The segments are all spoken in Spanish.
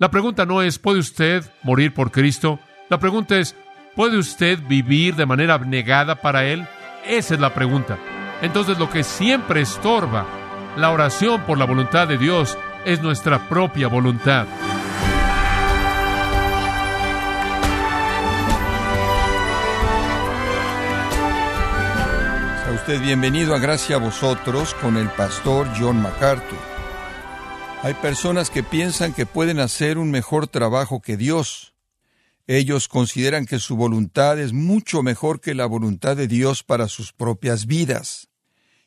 La pregunta no es, ¿puede usted morir por Cristo? La pregunta es, ¿puede usted vivir de manera abnegada para Él? Esa es la pregunta. Entonces lo que siempre estorba la oración por la voluntad de Dios es nuestra propia voluntad. Sea usted bienvenido a Gracia a vosotros con el pastor John MacArthur. Hay personas que piensan que pueden hacer un mejor trabajo que Dios. Ellos consideran que su voluntad es mucho mejor que la voluntad de Dios para sus propias vidas.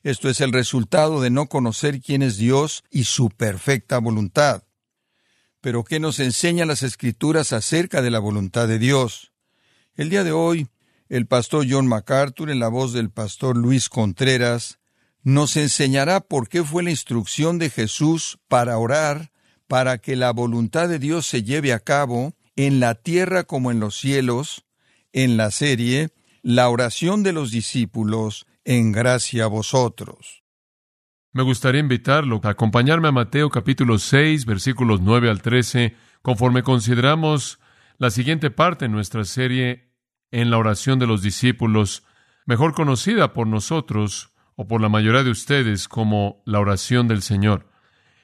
Esto es el resultado de no conocer quién es Dios y su perfecta voluntad. Pero ¿qué nos enseñan las Escrituras acerca de la voluntad de Dios? El día de hoy, el pastor John MacArthur, en la voz del pastor Luis Contreras, nos enseñará por qué fue la instrucción de Jesús para orar, para que la voluntad de Dios se lleve a cabo en la tierra como en los cielos, en la serie La oración de los discípulos, en gracia a vosotros. Me gustaría invitarlo a acompañarme a Mateo capítulo 6, versículos 9 al 13, conforme consideramos la siguiente parte en nuestra serie en la oración de los discípulos, mejor conocida por nosotros o por la mayoría de ustedes como la oración del Señor.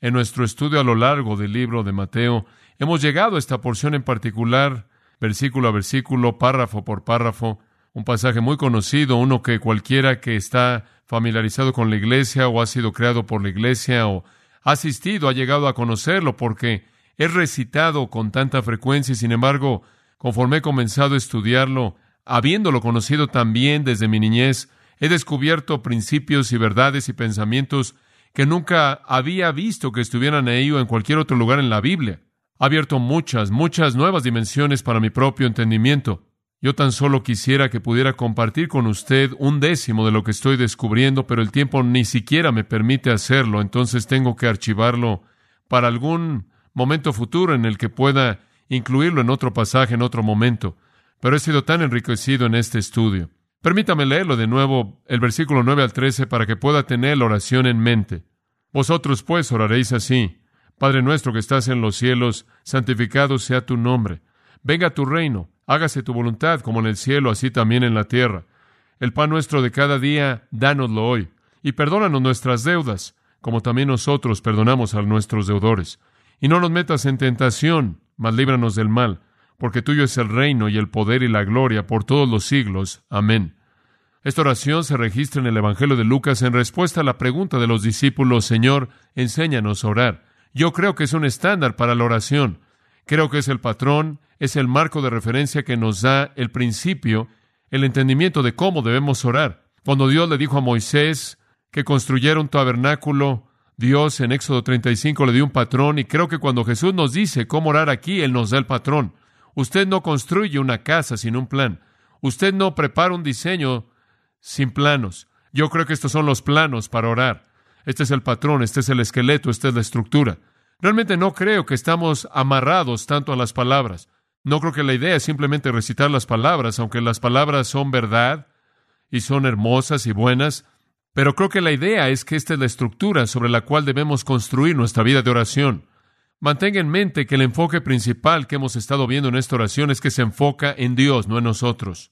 En nuestro estudio a lo largo del libro de Mateo, hemos llegado a esta porción en particular, versículo a versículo, párrafo por párrafo, un pasaje muy conocido, uno que cualquiera que está familiarizado con la iglesia o ha sido creado por la iglesia o ha asistido ha llegado a conocerlo porque es recitado con tanta frecuencia y sin embargo, conforme he comenzado a estudiarlo, habiéndolo conocido también desde mi niñez, he descubierto principios y verdades y pensamientos que nunca había visto que estuvieran ahí o en cualquier otro lugar en la Biblia. Ha abierto muchas, muchas nuevas dimensiones para mi propio entendimiento. Yo tan solo quisiera que pudiera compartir con usted un décimo de lo que estoy descubriendo, pero el tiempo ni siquiera me permite hacerlo, entonces tengo que archivarlo para algún momento futuro en el que pueda incluirlo en otro pasaje, en otro momento. Pero he sido tan enriquecido en este estudio. Permítame leerlo de nuevo, el versículo 9 al 13, para que pueda tener la oración en mente. Vosotros pues oraréis así. Padre nuestro que estás en los cielos, santificado sea tu nombre. Venga tu reino Hágase tu voluntad como en el cielo, así también en la tierra. El pan nuestro de cada día, dánoslo hoy. Y perdónanos nuestras deudas, como también nosotros perdonamos a nuestros deudores. Y no nos metas en tentación, mas líbranos del mal, porque tuyo es el reino y el poder y la gloria por todos los siglos. Amén. Esta oración se registra en el Evangelio de Lucas en respuesta a la pregunta de los discípulos, Señor, enséñanos a orar. Yo creo que es un estándar para la oración. Creo que es el patrón, es el marco de referencia que nos da el principio, el entendimiento de cómo debemos orar. Cuando Dios le dijo a Moisés que construyera un tabernáculo, Dios en Éxodo 35 le dio un patrón y creo que cuando Jesús nos dice cómo orar aquí, Él nos da el patrón. Usted no construye una casa sin un plan. Usted no prepara un diseño sin planos. Yo creo que estos son los planos para orar. Este es el patrón, este es el esqueleto, esta es la estructura. Realmente no creo que estamos amarrados tanto a las palabras. No creo que la idea es simplemente recitar las palabras, aunque las palabras son verdad y son hermosas y buenas, pero creo que la idea es que esta es la estructura sobre la cual debemos construir nuestra vida de oración. Mantenga en mente que el enfoque principal que hemos estado viendo en esta oración es que se enfoca en Dios, no en nosotros.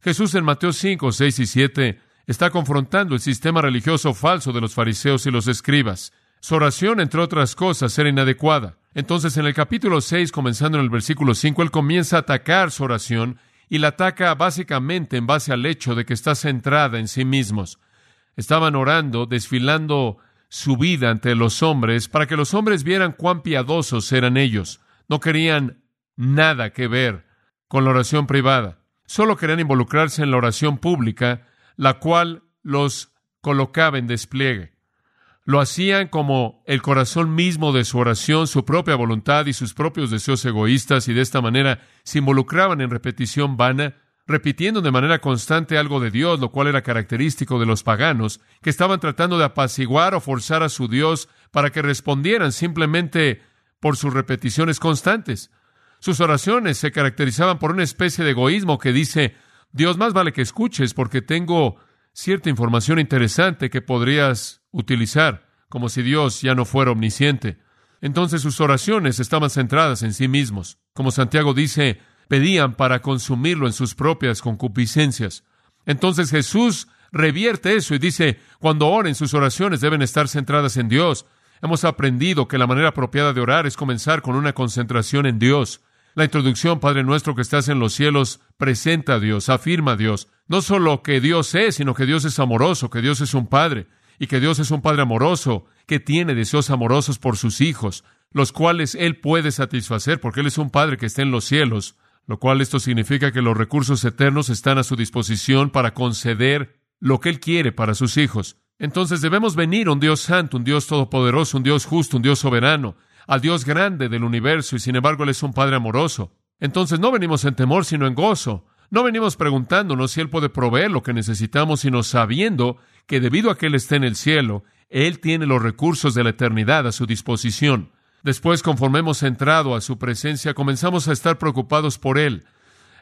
Jesús en Mateo 5, 6 y 7 está confrontando el sistema religioso falso de los fariseos y los escribas. Su oración, entre otras cosas, era inadecuada. Entonces, en el capítulo 6, comenzando en el versículo 5, él comienza a atacar su oración y la ataca básicamente en base al hecho de que está centrada en sí mismos. Estaban orando, desfilando su vida ante los hombres para que los hombres vieran cuán piadosos eran ellos. No querían nada que ver con la oración privada. Solo querían involucrarse en la oración pública, la cual los colocaba en despliegue. Lo hacían como el corazón mismo de su oración, su propia voluntad y sus propios deseos egoístas, y de esta manera se involucraban en repetición vana, repitiendo de manera constante algo de Dios, lo cual era característico de los paganos, que estaban tratando de apaciguar o forzar a su Dios para que respondieran simplemente por sus repeticiones constantes. Sus oraciones se caracterizaban por una especie de egoísmo que dice, Dios más vale que escuches porque tengo cierta información interesante que podrías utilizar, como si Dios ya no fuera omnisciente. Entonces sus oraciones estaban centradas en sí mismos. Como Santiago dice, pedían para consumirlo en sus propias concupiscencias. Entonces Jesús revierte eso y dice, cuando oren sus oraciones deben estar centradas en Dios. Hemos aprendido que la manera apropiada de orar es comenzar con una concentración en Dios. La introducción, Padre nuestro que estás en los cielos, presenta a Dios, afirma a Dios. No solo que Dios es, sino que Dios es amoroso, que Dios es un Padre, y que Dios es un Padre amoroso, que tiene deseos amorosos por sus hijos, los cuales Él puede satisfacer, porque Él es un Padre que está en los cielos, lo cual esto significa que los recursos eternos están a su disposición para conceder lo que Él quiere para sus hijos. Entonces debemos venir a un Dios santo, un Dios todopoderoso, un Dios justo, un Dios soberano, al Dios grande del universo y sin embargo Él es un Padre amoroso. Entonces no venimos en temor, sino en gozo. No venimos preguntándonos si Él puede proveer lo que necesitamos, sino sabiendo que debido a que Él está en el cielo, Él tiene los recursos de la eternidad a su disposición. Después, conforme hemos entrado a su presencia, comenzamos a estar preocupados por Él.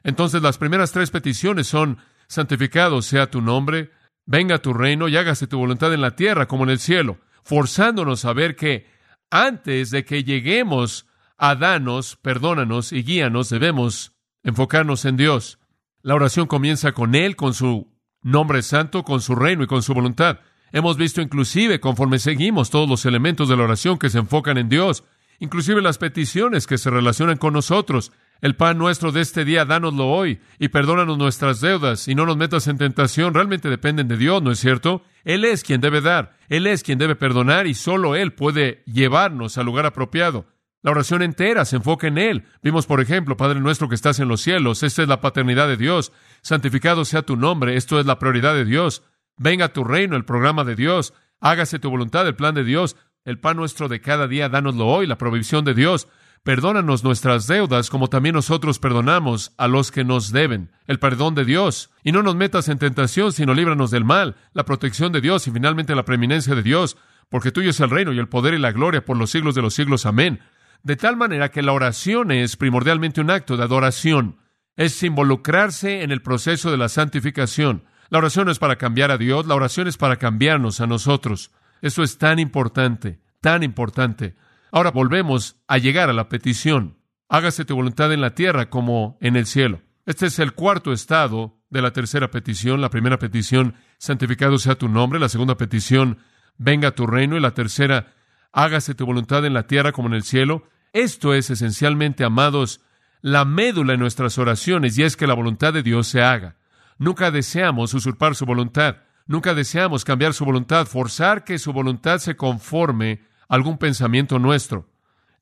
Entonces las primeras tres peticiones son, santificado sea tu nombre, venga tu reino y hágase tu voluntad en la tierra como en el cielo, forzándonos a ver que antes de que lleguemos a danos, perdónanos y guíanos, debemos enfocarnos en Dios. La oración comienza con Él, con su nombre santo, con su reino y con su voluntad. Hemos visto inclusive, conforme seguimos, todos los elementos de la oración que se enfocan en Dios, inclusive las peticiones que se relacionan con nosotros. El pan nuestro de este día, dánoslo hoy, y perdónanos nuestras deudas, y no nos metas en tentación, realmente dependen de Dios, ¿no es cierto? Él es quien debe dar, Él es quien debe perdonar y solo Él puede llevarnos al lugar apropiado. La oración entera se enfoca en Él. Vimos, por ejemplo, Padre nuestro que estás en los cielos, esta es la paternidad de Dios. Santificado sea tu nombre, esto es la prioridad de Dios. Venga tu reino, el programa de Dios. Hágase tu voluntad, el plan de Dios. El pan nuestro de cada día, dánoslo hoy, la provisión de Dios. Perdónanos nuestras deudas como también nosotros perdonamos a los que nos deben. El perdón de Dios. Y no nos metas en tentación, sino líbranos del mal. La protección de Dios y finalmente la preeminencia de Dios. Porque tuyo es el reino y el poder y la gloria por los siglos de los siglos. Amén. De tal manera que la oración es primordialmente un acto de adoración. Es involucrarse en el proceso de la santificación. La oración es para cambiar a Dios, la oración es para cambiarnos a nosotros. Eso es tan importante, tan importante. Ahora volvemos a llegar a la petición. Hágase tu voluntad en la tierra como en el cielo. Este es el cuarto estado de la tercera petición. La primera petición, santificado sea tu nombre. La segunda petición, venga tu reino. Y la tercera, hágase tu voluntad en la tierra como en el cielo. Esto es esencialmente, amados, la médula en nuestras oraciones y es que la voluntad de Dios se haga. Nunca deseamos usurpar su voluntad. Nunca deseamos cambiar su voluntad, forzar que su voluntad se conforme algún pensamiento nuestro.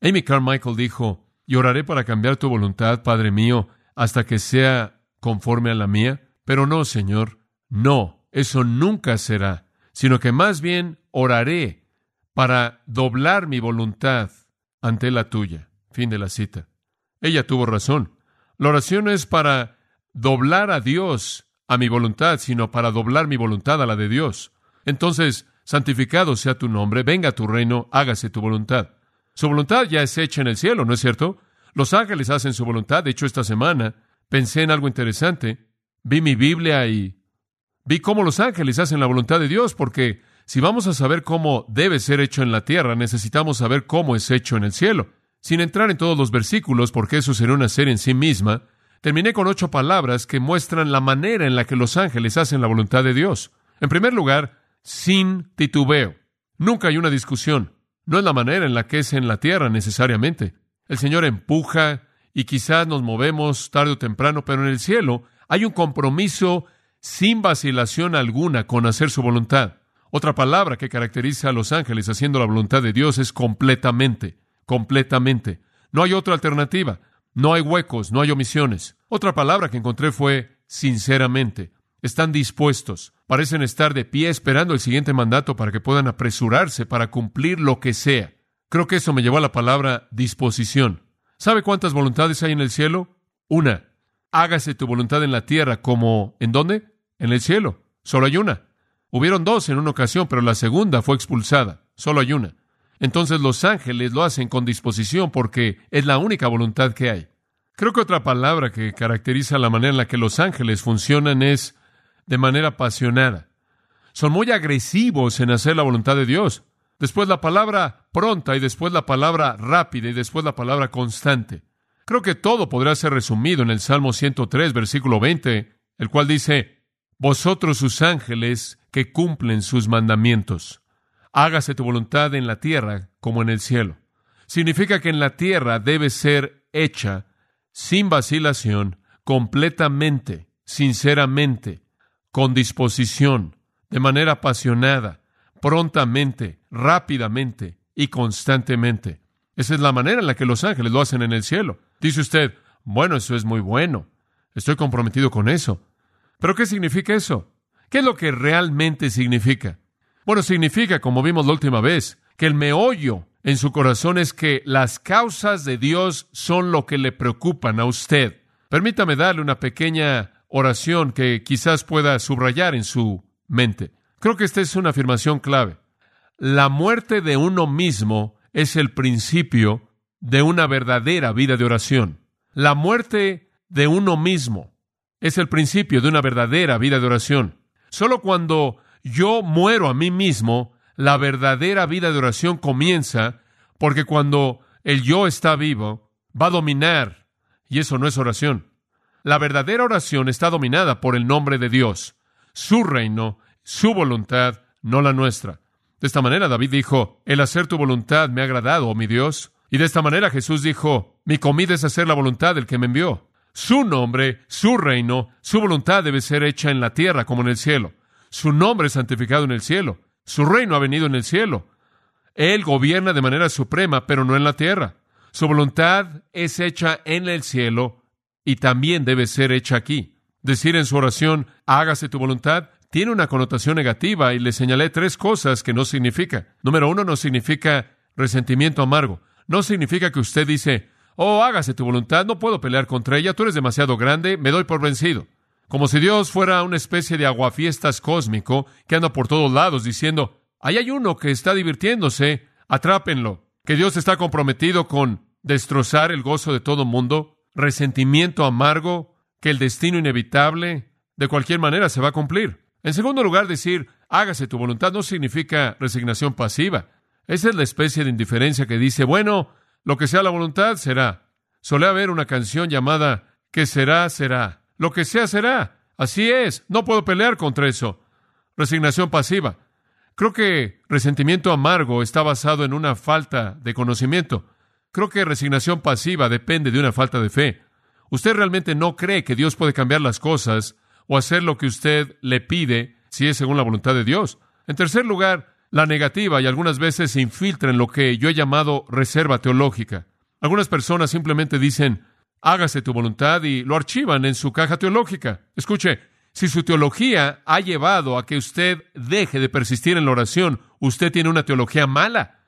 Amy Carmichael dijo, y oraré para cambiar tu voluntad, Padre mío, hasta que sea conforme a la mía. Pero no, Señor, no, eso nunca será, sino que más bien oraré para doblar mi voluntad ante la tuya. Fin de la cita. Ella tuvo razón. La oración es para doblar a Dios a mi voluntad, sino para doblar mi voluntad a la de Dios. Entonces, santificado sea tu nombre, venga tu reino, hágase tu voluntad. Su voluntad ya es hecha en el cielo, ¿no es cierto? Los ángeles hacen su voluntad. De hecho, esta semana pensé en algo interesante. Vi mi Biblia y vi cómo los ángeles hacen la voluntad de Dios, porque si vamos a saber cómo debe ser hecho en la tierra, necesitamos saber cómo es hecho en el cielo. Sin entrar en todos los versículos, porque eso sería una serie en sí misma, terminé con ocho palabras que muestran la manera en la que los ángeles hacen la voluntad de Dios. En primer lugar, sin titubeo. Nunca hay una discusión. No es la manera en la que es en la tierra necesariamente. El Señor empuja y quizás nos movemos tarde o temprano, pero en el cielo hay un compromiso sin vacilación alguna con hacer su voluntad. Otra palabra que caracteriza a los ángeles haciendo la voluntad de Dios es completamente, completamente. No hay otra alternativa. No hay huecos, no hay omisiones. Otra palabra que encontré fue sinceramente. Están dispuestos, parecen estar de pie esperando el siguiente mandato para que puedan apresurarse para cumplir lo que sea. Creo que eso me llevó a la palabra disposición. ¿Sabe cuántas voluntades hay en el cielo? Una. Hágase tu voluntad en la tierra como ¿en dónde? En el cielo. Solo hay una. Hubieron dos en una ocasión, pero la segunda fue expulsada. Solo hay una. Entonces los ángeles lo hacen con disposición porque es la única voluntad que hay. Creo que otra palabra que caracteriza la manera en la que los ángeles funcionan es de manera apasionada. Son muy agresivos en hacer la voluntad de Dios. después la palabra pronta y después la palabra rápida y después la palabra constante. Creo que todo podrá ser resumido en el Salmo 103, versículo 20, el cual dice, Vosotros sus ángeles que cumplen sus mandamientos. Hágase tu voluntad en la tierra como en el cielo. Significa que en la tierra debe ser hecha sin vacilación, completamente, sinceramente, con disposición, de manera apasionada, prontamente, rápidamente y constantemente. Esa es la manera en la que los ángeles lo hacen en el cielo. Dice usted, bueno, eso es muy bueno. Estoy comprometido con eso. Pero ¿qué significa eso? ¿Qué es lo que realmente significa? Bueno, significa, como vimos la última vez, que el meollo en su corazón es que las causas de Dios son lo que le preocupan a usted. Permítame darle una pequeña oración que quizás pueda subrayar en su mente. Creo que esta es una afirmación clave. La muerte de uno mismo es el principio de una verdadera vida de oración. La muerte de uno mismo es el principio de una verdadera vida de oración. Solo cuando yo muero a mí mismo, la verdadera vida de oración comienza, porque cuando el yo está vivo, va a dominar, y eso no es oración. La verdadera oración está dominada por el nombre de Dios, su reino, su voluntad, no la nuestra. De esta manera David dijo, el hacer tu voluntad me ha agradado, oh mi Dios. Y de esta manera Jesús dijo, mi comida es hacer la voluntad del que me envió. Su nombre, su reino, su voluntad debe ser hecha en la tierra como en el cielo. Su nombre es santificado en el cielo. Su reino ha venido en el cielo. Él gobierna de manera suprema, pero no en la tierra. Su voluntad es hecha en el cielo y también debe ser hecha aquí. Decir en su oración, hágase tu voluntad, tiene una connotación negativa y le señalé tres cosas que no significa. Número uno, no significa resentimiento amargo. No significa que usted dice, oh, hágase tu voluntad, no puedo pelear contra ella, tú eres demasiado grande, me doy por vencido. Como si Dios fuera una especie de aguafiestas cósmico que anda por todos lados diciendo, ahí hay uno que está divirtiéndose, atrápenlo. Que Dios está comprometido con destrozar el gozo de todo mundo, resentimiento amargo, que el destino inevitable de cualquier manera se va a cumplir. En segundo lugar, decir, hágase tu voluntad no significa resignación pasiva. Esa es la especie de indiferencia que dice, bueno, lo que sea la voluntad será. Solía haber una canción llamada Que será, será. Lo que sea, será. Así es. No puedo pelear contra eso. Resignación pasiva. Creo que resentimiento amargo está basado en una falta de conocimiento. Creo que resignación pasiva depende de una falta de fe. Usted realmente no cree que Dios puede cambiar las cosas o hacer lo que usted le pide si es según la voluntad de Dios. En tercer lugar, la negativa y algunas veces se infiltra en lo que yo he llamado reserva teológica. Algunas personas simplemente dicen, hágase tu voluntad y lo archivan en su caja teológica. Escuche, si su teología ha llevado a que usted deje de persistir en la oración, usted tiene una teología mala.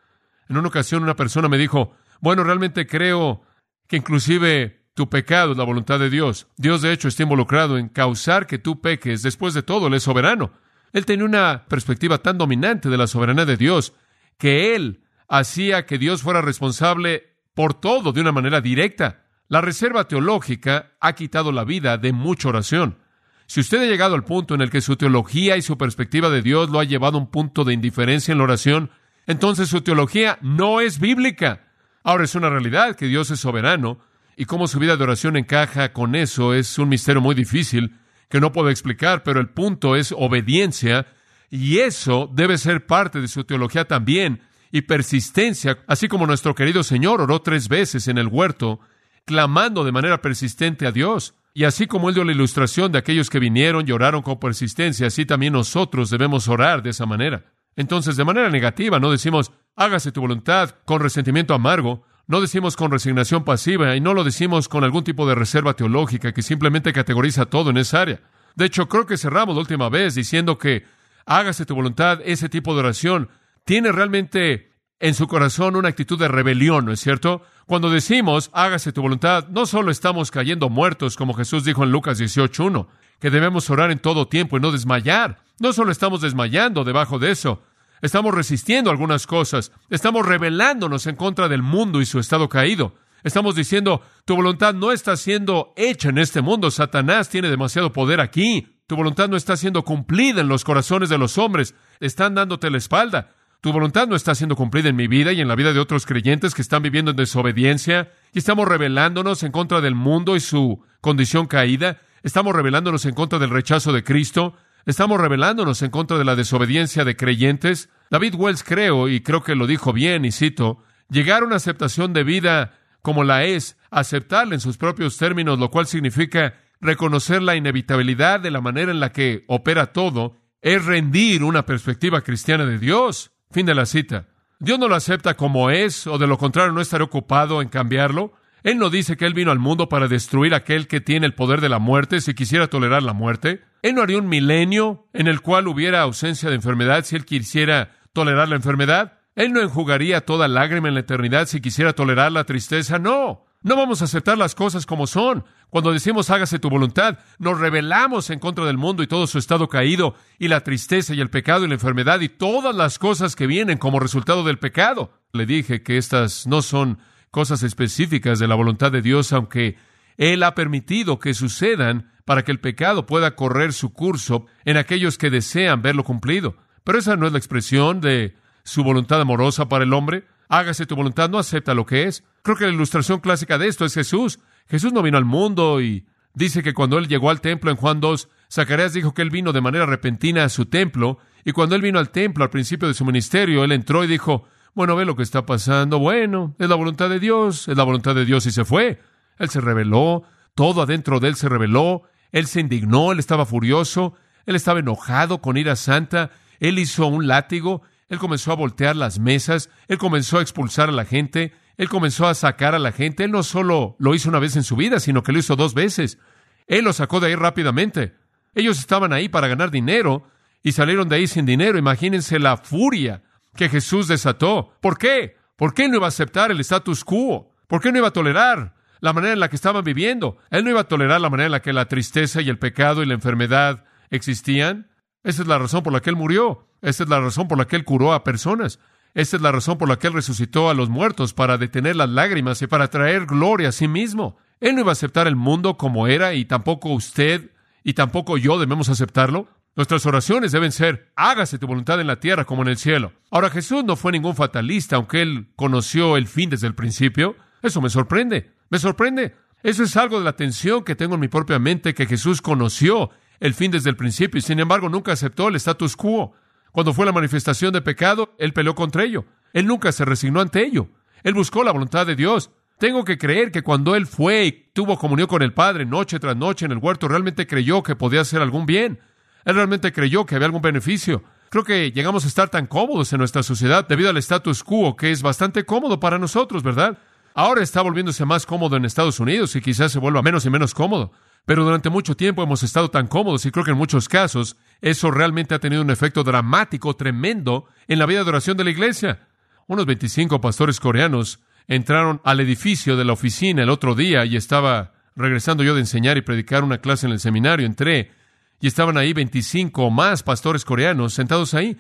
En una ocasión una persona me dijo, bueno, realmente creo que inclusive tu pecado es la voluntad de Dios. Dios de hecho está involucrado en causar que tú peques. Después de todo, Él es soberano. Él tenía una perspectiva tan dominante de la soberanía de Dios que Él hacía que Dios fuera responsable por todo de una manera directa. La reserva teológica ha quitado la vida de mucha oración. Si usted ha llegado al punto en el que su teología y su perspectiva de Dios lo ha llevado a un punto de indiferencia en la oración, entonces su teología no es bíblica. Ahora es una realidad que Dios es soberano y cómo su vida de oración encaja con eso es un misterio muy difícil que no puedo explicar, pero el punto es obediencia y eso debe ser parte de su teología también y persistencia, así como nuestro querido Señor oró tres veces en el huerto, clamando de manera persistente a Dios. Y así como Él dio la ilustración de aquellos que vinieron y oraron con persistencia, así también nosotros debemos orar de esa manera. Entonces, de manera negativa, no decimos, hágase tu voluntad con resentimiento amargo, no decimos con resignación pasiva y no lo decimos con algún tipo de reserva teológica que simplemente categoriza todo en esa área. De hecho, creo que cerramos la última vez diciendo que hágase tu voluntad, ese tipo de oración tiene realmente en su corazón una actitud de rebelión, ¿no es cierto? Cuando decimos hágase tu voluntad, no solo estamos cayendo muertos, como Jesús dijo en Lucas 18.1, que debemos orar en todo tiempo y no desmayar. No solo estamos desmayando debajo de eso, Estamos resistiendo algunas cosas. Estamos rebelándonos en contra del mundo y su estado caído. Estamos diciendo, tu voluntad no está siendo hecha en este mundo. Satanás tiene demasiado poder aquí. Tu voluntad no está siendo cumplida en los corazones de los hombres. Están dándote la espalda. Tu voluntad no está siendo cumplida en mi vida y en la vida de otros creyentes que están viviendo en desobediencia y estamos rebelándonos en contra del mundo y su condición caída. Estamos rebelándonos en contra del rechazo de Cristo. Estamos rebelándonos en contra de la desobediencia de creyentes. David Wells creo, y creo que lo dijo bien, y cito, llegar a una aceptación de vida como la es, aceptarla en sus propios términos, lo cual significa reconocer la inevitabilidad de la manera en la que opera todo, es rendir una perspectiva cristiana de Dios. Fin de la cita. Dios no lo acepta como es, o de lo contrario no estará ocupado en cambiarlo. Él no dice que Él vino al mundo para destruir a aquel que tiene el poder de la muerte si quisiera tolerar la muerte. Él no haría un milenio en el cual hubiera ausencia de enfermedad si Él quisiera tolerar la enfermedad. Él no enjugaría toda lágrima en la eternidad si quisiera tolerar la tristeza. No. No vamos a aceptar las cosas como son. Cuando decimos hágase tu voluntad, nos rebelamos en contra del mundo y todo su estado caído, y la tristeza y el pecado y la enfermedad y todas las cosas que vienen como resultado del pecado. Le dije que estas no son cosas específicas de la voluntad de Dios, aunque Él ha permitido que sucedan para que el pecado pueda correr su curso en aquellos que desean verlo cumplido. Pero esa no es la expresión de su voluntad amorosa para el hombre hágase tu voluntad, no acepta lo que es. Creo que la ilustración clásica de esto es Jesús. Jesús no vino al mundo y dice que cuando él llegó al templo en Juan 2, Zacarías dijo que él vino de manera repentina a su templo, y cuando él vino al templo al principio de su ministerio, él entró y dijo, bueno, ve lo que está pasando, bueno, es la voluntad de Dios, es la voluntad de Dios y se fue. Él se rebeló, todo adentro de él se rebeló, él se indignó, él estaba furioso, él estaba enojado con ira santa, él hizo un látigo, él comenzó a voltear las mesas, él comenzó a expulsar a la gente, él comenzó a sacar a la gente. Él no solo lo hizo una vez en su vida, sino que lo hizo dos veces. Él lo sacó de ahí rápidamente. Ellos estaban ahí para ganar dinero y salieron de ahí sin dinero. Imagínense la furia que Jesús desató. ¿Por qué? ¿Por qué no iba a aceptar el status quo? ¿Por qué no iba a tolerar la manera en la que estaban viviendo? Él no iba a tolerar la manera en la que la tristeza y el pecado y la enfermedad existían. Esa es la razón por la que Él murió. Esa es la razón por la que Él curó a personas. Esa es la razón por la que Él resucitó a los muertos, para detener las lágrimas y para traer gloria a sí mismo. Él no iba a aceptar el mundo como era y tampoco usted y tampoco yo debemos aceptarlo. Nuestras oraciones deben ser, hágase tu voluntad en la tierra como en el cielo. Ahora Jesús no fue ningún fatalista, aunque él conoció el fin desde el principio. Eso me sorprende, me sorprende. Eso es algo de la tensión que tengo en mi propia mente, que Jesús conoció el fin desde el principio y sin embargo nunca aceptó el status quo. Cuando fue la manifestación de pecado, él peleó contra ello. Él nunca se resignó ante ello. Él buscó la voluntad de Dios. Tengo que creer que cuando él fue y tuvo comunión con el Padre noche tras noche en el huerto, realmente creyó que podía hacer algún bien. Él realmente creyó que había algún beneficio. Creo que llegamos a estar tan cómodos en nuestra sociedad debido al status quo, que es bastante cómodo para nosotros, ¿verdad? Ahora está volviéndose más cómodo en Estados Unidos y quizás se vuelva menos y menos cómodo. Pero durante mucho tiempo hemos estado tan cómodos y creo que en muchos casos eso realmente ha tenido un efecto dramático, tremendo en la vida de oración de la iglesia. Unos 25 pastores coreanos entraron al edificio de la oficina el otro día y estaba regresando yo de enseñar y predicar una clase en el seminario. Entré y estaban ahí 25 o más pastores coreanos sentados ahí.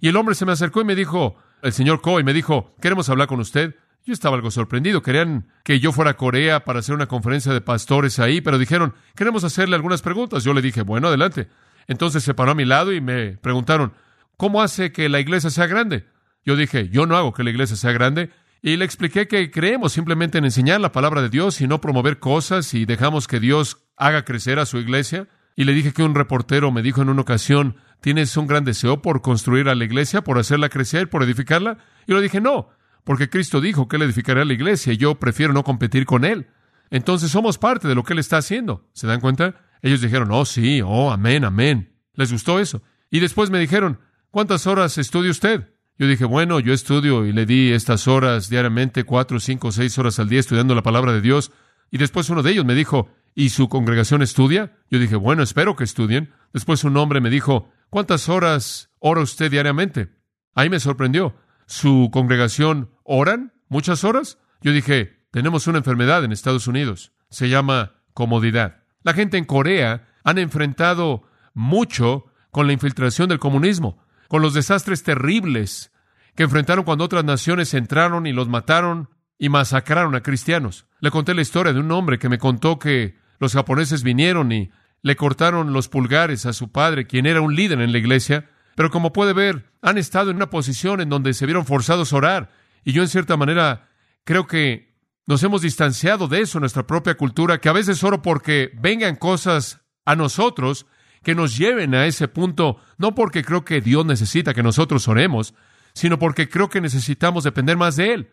Y el hombre se me acercó y me dijo, el señor Coy me dijo, queremos hablar con usted. Yo estaba algo sorprendido. Querían que yo fuera a Corea para hacer una conferencia de pastores ahí, pero dijeron, queremos hacerle algunas preguntas. Yo le dije, bueno, adelante. Entonces se paró a mi lado y me preguntaron, ¿cómo hace que la iglesia sea grande? Yo dije, yo no hago que la iglesia sea grande. Y le expliqué que creemos simplemente en enseñar la palabra de Dios y no promover cosas y dejamos que Dios haga crecer a su iglesia. Y le dije que un reportero me dijo en una ocasión, ¿tienes un gran deseo por construir a la iglesia, por hacerla crecer, por edificarla? Y le dije, no, porque Cristo dijo que Él edificaría la iglesia y yo prefiero no competir con Él. Entonces somos parte de lo que Él está haciendo. ¿Se dan cuenta? Ellos dijeron, oh sí, oh, amén, amén. Les gustó eso. Y después me dijeron, ¿cuántas horas estudia usted? Yo dije, bueno, yo estudio y le di estas horas diariamente, cuatro, cinco, seis horas al día estudiando la palabra de Dios. Y después uno de ellos me dijo, ¿y su congregación estudia? Yo dije, bueno, espero que estudien. Después un hombre me dijo, ¿cuántas horas ora usted diariamente? Ahí me sorprendió su congregación oran muchas horas? Yo dije, tenemos una enfermedad en Estados Unidos. Se llama comodidad. La gente en Corea han enfrentado mucho con la infiltración del comunismo, con los desastres terribles que enfrentaron cuando otras naciones entraron y los mataron y masacraron a cristianos. Le conté la historia de un hombre que me contó que los japoneses vinieron y le cortaron los pulgares a su padre, quien era un líder en la iglesia, Pero como puede ver, han estado en una posición en donde se vieron forzados a orar. Y yo en cierta manera creo que nos hemos distanciado de eso nuestra propia cultura, que a veces oro porque vengan cosas a nosotros que nos lleven a ese punto, no porque creo que Dios necesita que nosotros oremos, sino porque creo que necesitamos depender más de Él.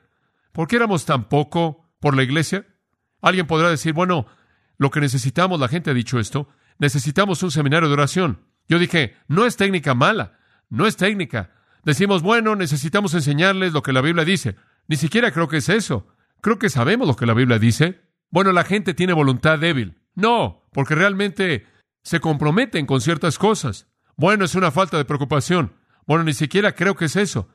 ¿Por qué éramos tan poco por la iglesia? Alguien podrá decir, bueno, lo que necesitamos, la gente ha dicho esto, necesitamos un seminario de oración. Yo dije, no es técnica mala, no es técnica. Decimos, bueno, necesitamos enseñarles lo que la Biblia dice. Ni siquiera creo que es eso. Creo que sabemos lo que la Biblia dice. Bueno, la gente tiene voluntad débil. No, porque realmente se comprometen con ciertas cosas. Bueno, es una falta de preocupación. Bueno, ni siquiera creo que es eso.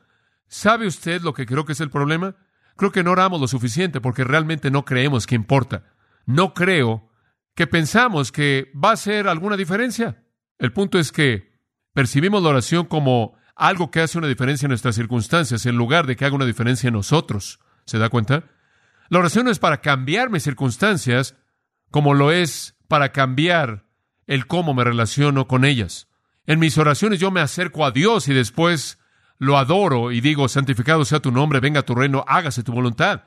¿Sabe usted lo que creo que es el problema? Creo que no oramos lo suficiente porque realmente no creemos que importa. No creo que pensamos que va a ser alguna diferencia. El punto es que percibimos la oración como algo que hace una diferencia en nuestras circunstancias en lugar de que haga una diferencia en nosotros. ¿Se da cuenta? La oración no es para cambiar mis circunstancias como lo es para cambiar el cómo me relaciono con ellas. En mis oraciones yo me acerco a Dios y después lo adoro y digo, santificado sea tu nombre, venga tu reino, hágase tu voluntad.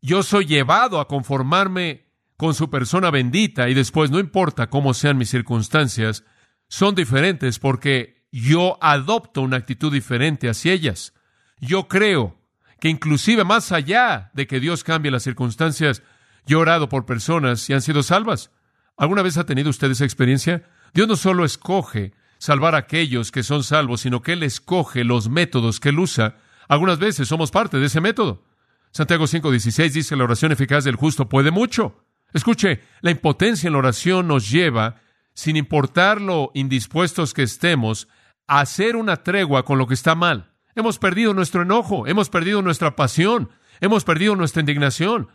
Yo soy llevado a conformarme con su persona bendita y después no importa cómo sean mis circunstancias, son diferentes porque yo adopto una actitud diferente hacia ellas. Yo creo que inclusive más allá de que Dios cambie las circunstancias, yo he orado por personas y han sido salvas. ¿Alguna vez ha tenido usted esa experiencia? Dios no solo escoge salvar a aquellos que son salvos, sino que Él escoge los métodos que Él usa. Algunas veces somos parte de ese método. Santiago 5:16 dice, la oración eficaz del justo puede mucho. Escuche, la impotencia en la oración nos lleva, sin importar lo indispuestos que estemos, a hacer una tregua con lo que está mal. Hemos perdido nuestro enojo, hemos perdido nuestra pasión, hemos perdido nuestra indignación.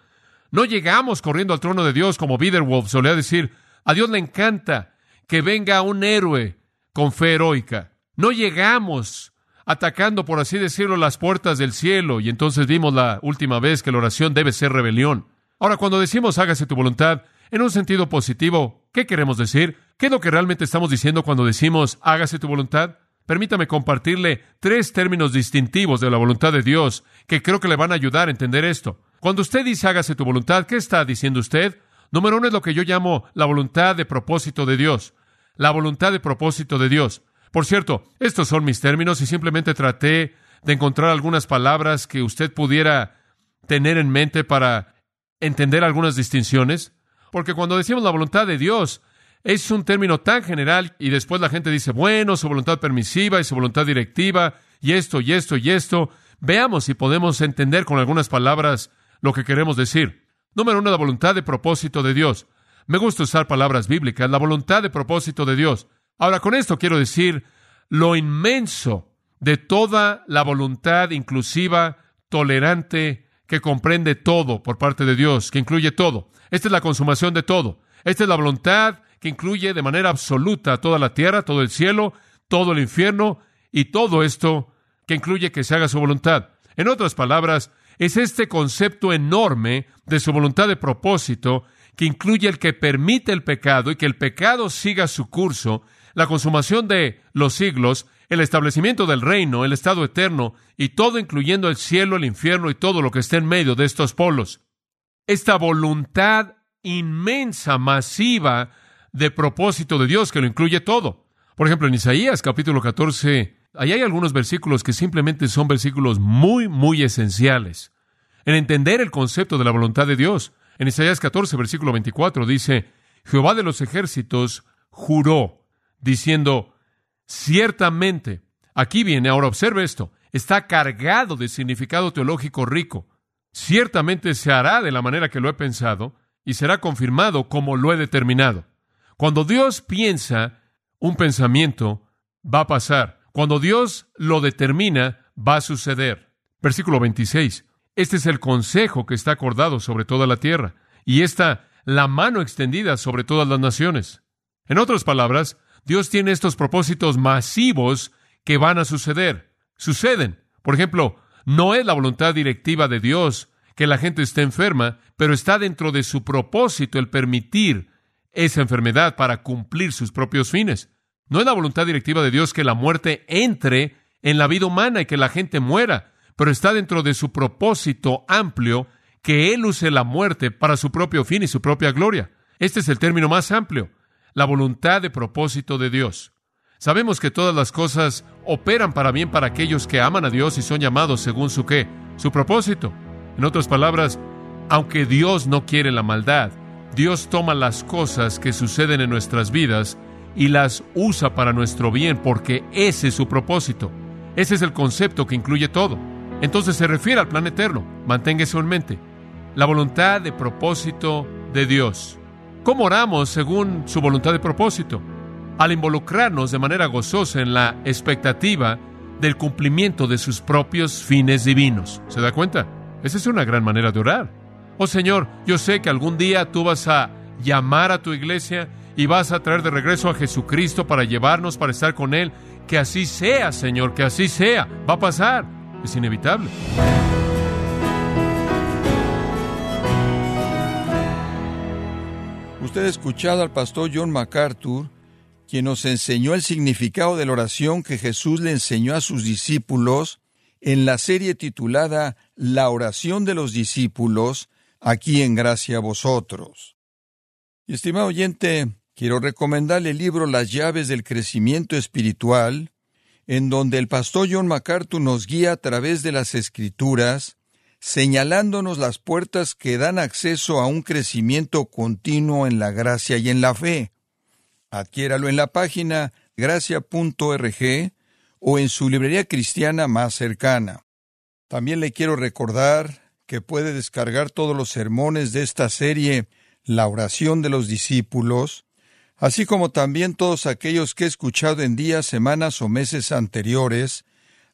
No llegamos corriendo al trono de Dios como Biederwolf solía decir, a Dios le encanta que venga un héroe con fe heroica. No llegamos atacando, por así decirlo, las puertas del cielo y entonces vimos la última vez que la oración debe ser rebelión. Ahora, cuando decimos hágase tu voluntad, en un sentido positivo, ¿qué queremos decir? ¿Qué es lo que realmente estamos diciendo cuando decimos hágase tu voluntad? Permítame compartirle tres términos distintivos de la voluntad de Dios que creo que le van a ayudar a entender esto. Cuando usted dice hágase tu voluntad, ¿qué está diciendo usted? Número uno es lo que yo llamo la voluntad de propósito de Dios. La voluntad de propósito de Dios. Por cierto, estos son mis términos y simplemente traté de encontrar algunas palabras que usted pudiera tener en mente para entender algunas distinciones. Porque cuando decimos la voluntad de Dios, es un término tan general y después la gente dice, bueno, su voluntad permisiva y su voluntad directiva y esto y esto y esto. Veamos si podemos entender con algunas palabras lo que queremos decir. Número uno, la voluntad de propósito de Dios. Me gusta usar palabras bíblicas, la voluntad de propósito de Dios. Ahora, con esto quiero decir lo inmenso de toda la voluntad inclusiva, tolerante, que comprende todo por parte de Dios, que incluye todo. Esta es la consumación de todo. Esta es la voluntad que incluye de manera absoluta toda la tierra, todo el cielo, todo el infierno y todo esto que incluye que se haga su voluntad. En otras palabras, es este concepto enorme de su voluntad de propósito que incluye el que permite el pecado y que el pecado siga su curso, la consumación de los siglos, el establecimiento del reino, el estado eterno, y todo incluyendo el cielo, el infierno y todo lo que esté en medio de estos polos. Esta voluntad inmensa, masiva de propósito de Dios que lo incluye todo. Por ejemplo, en Isaías capítulo 14 Ahí hay algunos versículos que simplemente son versículos muy, muy esenciales en entender el concepto de la voluntad de Dios. En Isaías 14, versículo 24 dice, Jehová de los ejércitos juró, diciendo, ciertamente, aquí viene, ahora observe esto, está cargado de significado teológico rico. Ciertamente se hará de la manera que lo he pensado y será confirmado como lo he determinado. Cuando Dios piensa un pensamiento, va a pasar. Cuando Dios lo determina, va a suceder. Versículo 26. Este es el consejo que está acordado sobre toda la tierra, y está la mano extendida sobre todas las naciones. En otras palabras, Dios tiene estos propósitos masivos que van a suceder. Suceden. Por ejemplo, no es la voluntad directiva de Dios que la gente esté enferma, pero está dentro de su propósito el permitir esa enfermedad para cumplir sus propios fines. No es la voluntad directiva de Dios que la muerte entre en la vida humana y que la gente muera, pero está dentro de su propósito amplio que Él use la muerte para su propio fin y su propia gloria. Este es el término más amplio, la voluntad de propósito de Dios. Sabemos que todas las cosas operan para bien para aquellos que aman a Dios y son llamados según su qué, su propósito. En otras palabras, aunque Dios no quiere la maldad, Dios toma las cosas que suceden en nuestras vidas y las usa para nuestro bien porque ese es su propósito. Ese es el concepto que incluye todo. Entonces se refiere al plan eterno. Mantenga eso en mente. La voluntad de propósito de Dios. ¿Cómo oramos según su voluntad de propósito? Al involucrarnos de manera gozosa en la expectativa del cumplimiento de sus propios fines divinos. ¿Se da cuenta? Esa es una gran manera de orar. Oh Señor, yo sé que algún día tú vas a llamar a tu iglesia y vas a traer de regreso a Jesucristo para llevarnos, para estar con Él. Que así sea, Señor, que así sea. Va a pasar. Es inevitable. Usted ha escuchado al pastor John MacArthur, quien nos enseñó el significado de la oración que Jesús le enseñó a sus discípulos en la serie titulada La oración de los discípulos, aquí en Gracia a vosotros. Estimado oyente, quiero recomendarle el libro Las llaves del crecimiento espiritual, en donde el pastor John MacArthur nos guía a través de las escrituras, señalándonos las puertas que dan acceso a un crecimiento continuo en la gracia y en la fe. Adquiéralo en la página gracia.org o en su librería cristiana más cercana. También le quiero recordar que puede descargar todos los sermones de esta serie La oración de los discípulos, así como también todos aquellos que he escuchado en días, semanas o meses anteriores,